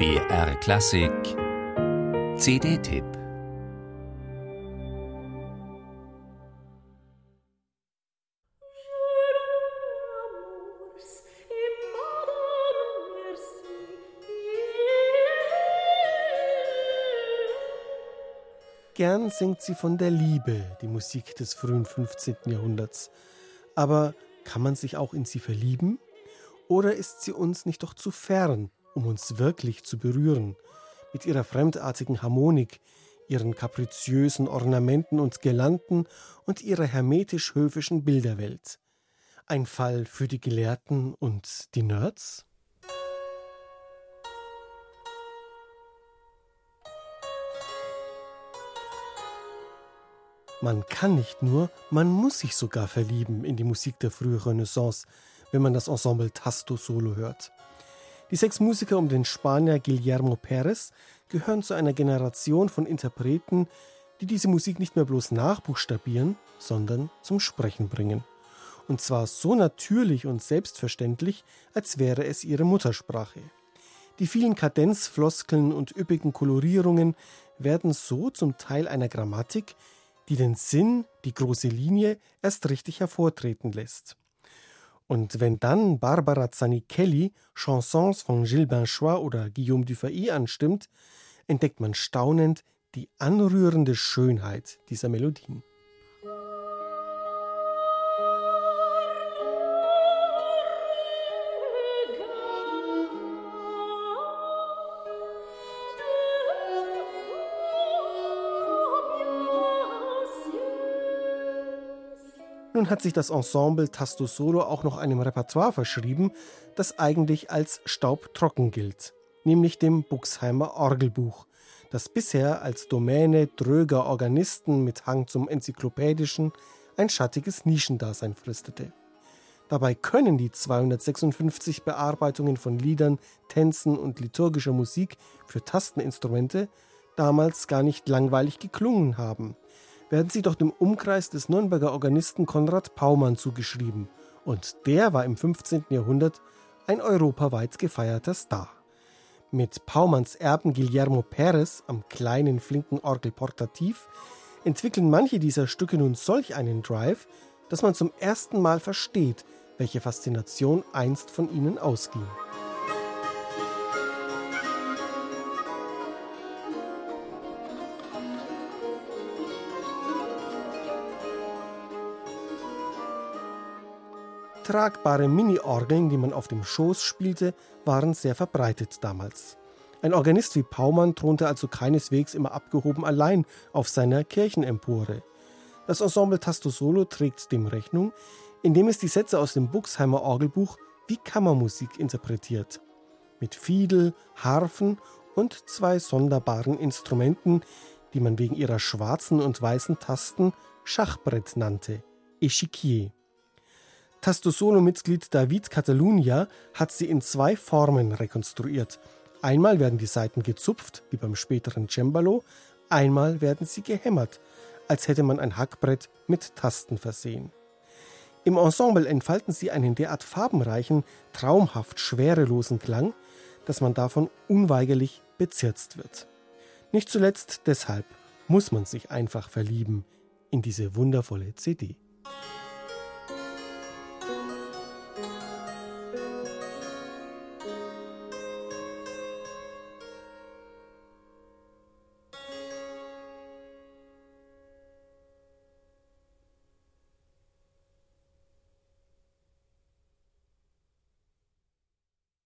BR Klassik CD-Tipp Gern singt sie von der Liebe, die Musik des frühen 15. Jahrhunderts. Aber kann man sich auch in sie verlieben? Oder ist sie uns nicht doch zu fern, um uns wirklich zu berühren? Mit ihrer fremdartigen Harmonik, ihren kapriziösen Ornamenten und Girlanden und ihrer hermetisch-höfischen Bilderwelt. Ein Fall für die Gelehrten und die Nerds? Man kann nicht nur, man muss sich sogar verlieben in die Musik der frühen Renaissance, wenn man das Ensemble Tasto Solo hört. Die sechs Musiker um den Spanier Guillermo Pérez gehören zu einer Generation von Interpreten, die diese Musik nicht mehr bloß nachbuchstabieren, sondern zum Sprechen bringen. Und zwar so natürlich und selbstverständlich, als wäre es ihre Muttersprache. Die vielen Kadenzfloskeln und üppigen Kolorierungen werden so zum Teil einer Grammatik, die den Sinn, die große Linie erst richtig hervortreten lässt. Und wenn dann Barbara Zanichelli Chansons von Gilles Binchois oder Guillaume Dufay anstimmt, entdeckt man staunend die anrührende Schönheit dieser Melodien. Nun hat sich das Ensemble Tasto Solo auch noch einem Repertoire verschrieben, das eigentlich als staubtrocken gilt, nämlich dem Buxheimer Orgelbuch, das bisher als Domäne dröger Organisten mit Hang zum Enzyklopädischen ein schattiges Nischendasein fristete. Dabei können die 256 Bearbeitungen von Liedern, Tänzen und liturgischer Musik für Tasteninstrumente damals gar nicht langweilig geklungen haben – werden sie doch dem Umkreis des Nürnberger Organisten Konrad Paumann zugeschrieben. Und der war im 15. Jahrhundert ein europaweit gefeierter Star. Mit Paumanns Erben Guillermo Pérez am kleinen flinken Orgel Portativ entwickeln manche dieser Stücke nun solch einen Drive, dass man zum ersten Mal versteht, welche Faszination einst von ihnen ausging. Tragbare Mini-Orgeln, die man auf dem Schoß spielte, waren sehr verbreitet damals. Ein Organist wie Paumann thronte also keineswegs immer abgehoben allein auf seiner Kirchenempore. Das Ensemble Tasto Solo trägt dem Rechnung, indem es die Sätze aus dem Buxheimer Orgelbuch wie Kammermusik interpretiert. Mit Fiedel, Harfen und zwei sonderbaren Instrumenten, die man wegen ihrer schwarzen und weißen Tasten Schachbrett nannte, Echiquier. Tasto-Solo-Mitglied David Catalunya hat sie in zwei Formen rekonstruiert. Einmal werden die Saiten gezupft, wie beim späteren Cembalo, einmal werden sie gehämmert, als hätte man ein Hackbrett mit Tasten versehen. Im Ensemble entfalten sie einen derart farbenreichen, traumhaft schwerelosen Klang, dass man davon unweigerlich bezirzt wird. Nicht zuletzt deshalb muss man sich einfach verlieben in diese wundervolle CD.